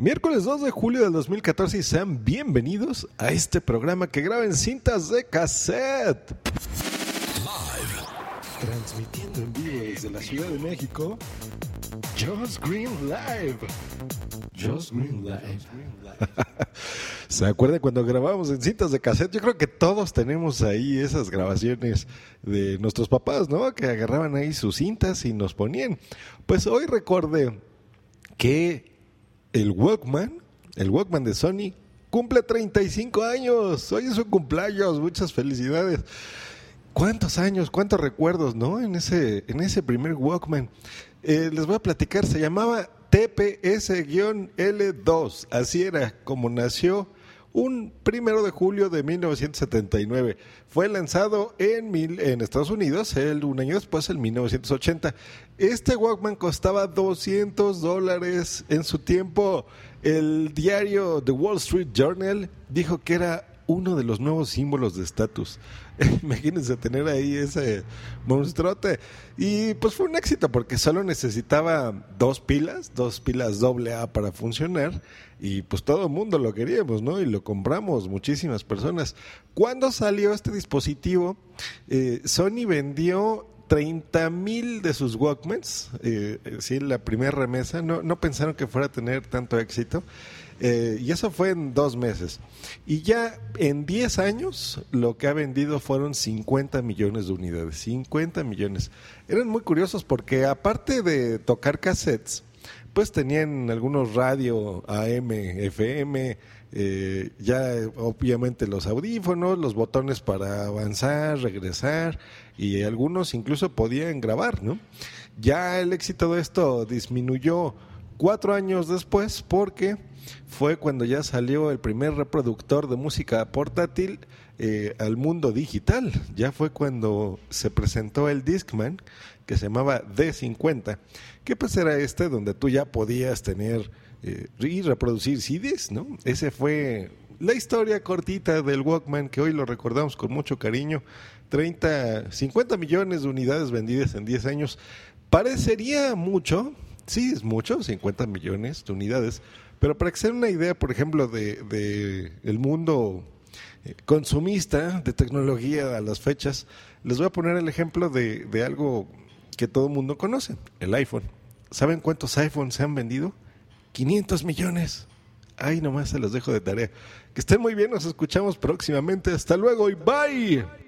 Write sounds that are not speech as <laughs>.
Miércoles 2 de julio del 2014 y sean bienvenidos a este programa que graba en cintas de cassette. Transmitiendo en vivo desde la Ciudad de México, Just Green Live. Just Green Live. <laughs> ¿Se acuerdan cuando grabábamos en cintas de cassette? Yo creo que todos tenemos ahí esas grabaciones de nuestros papás, ¿no? Que agarraban ahí sus cintas y nos ponían. Pues hoy recordé que el Walkman, el Walkman de Sony, cumple 35 años. Hoy es su cumpleaños, muchas felicidades. ¿Cuántos años, cuántos recuerdos, no? En ese, en ese primer Walkman. Eh, les voy a platicar, se llamaba TPS-L2. Así era como nació un primero de julio de 1979. Fue lanzado en, mil, en Estados Unidos el, un año después, en 1980. Este Walkman costaba 200 dólares en su tiempo. El diario The Wall Street Journal dijo que era uno de los nuevos símbolos de estatus. <laughs> Imagínense tener ahí ese monstruote. Y pues fue un éxito porque solo necesitaba dos pilas, dos pilas doble A para funcionar. Y pues todo el mundo lo queríamos, ¿no? Y lo compramos, muchísimas personas. Cuando salió este dispositivo, eh, Sony vendió 30 mil de sus Walkmans, eh, la primera remesa, no, no pensaron que fuera a tener tanto éxito. Eh, y eso fue en dos meses. Y ya en 10 años lo que ha vendido fueron 50 millones de unidades. 50 millones. Eran muy curiosos porque aparte de tocar cassettes, pues tenían algunos radio AM, FM, eh, ya obviamente los audífonos, los botones para avanzar, regresar y algunos incluso podían grabar, ¿no? Ya el éxito de esto disminuyó cuatro años después porque fue cuando ya salió el primer reproductor de música portátil eh, al mundo digital. Ya fue cuando se presentó el Discman, que se llamaba D50, que pues era este donde tú ya podías tener eh, y reproducir CDs, ¿no? Ese fue la historia cortita del Walkman que hoy lo recordamos con mucho cariño. 30, 50 millones de unidades vendidas en 10 años. Parecería mucho, sí es mucho, 50 millones de unidades, pero para que se una idea, por ejemplo, de, de el mundo eh, consumista de tecnología a las fechas, les voy a poner el ejemplo de, de algo que todo el mundo conoce, el iPhone. ¿Saben cuántos iPhones se han vendido? 500 millones. Ay, nomás se los dejo de tarea. Que estén muy bien, nos escuchamos próximamente. Hasta luego y bye.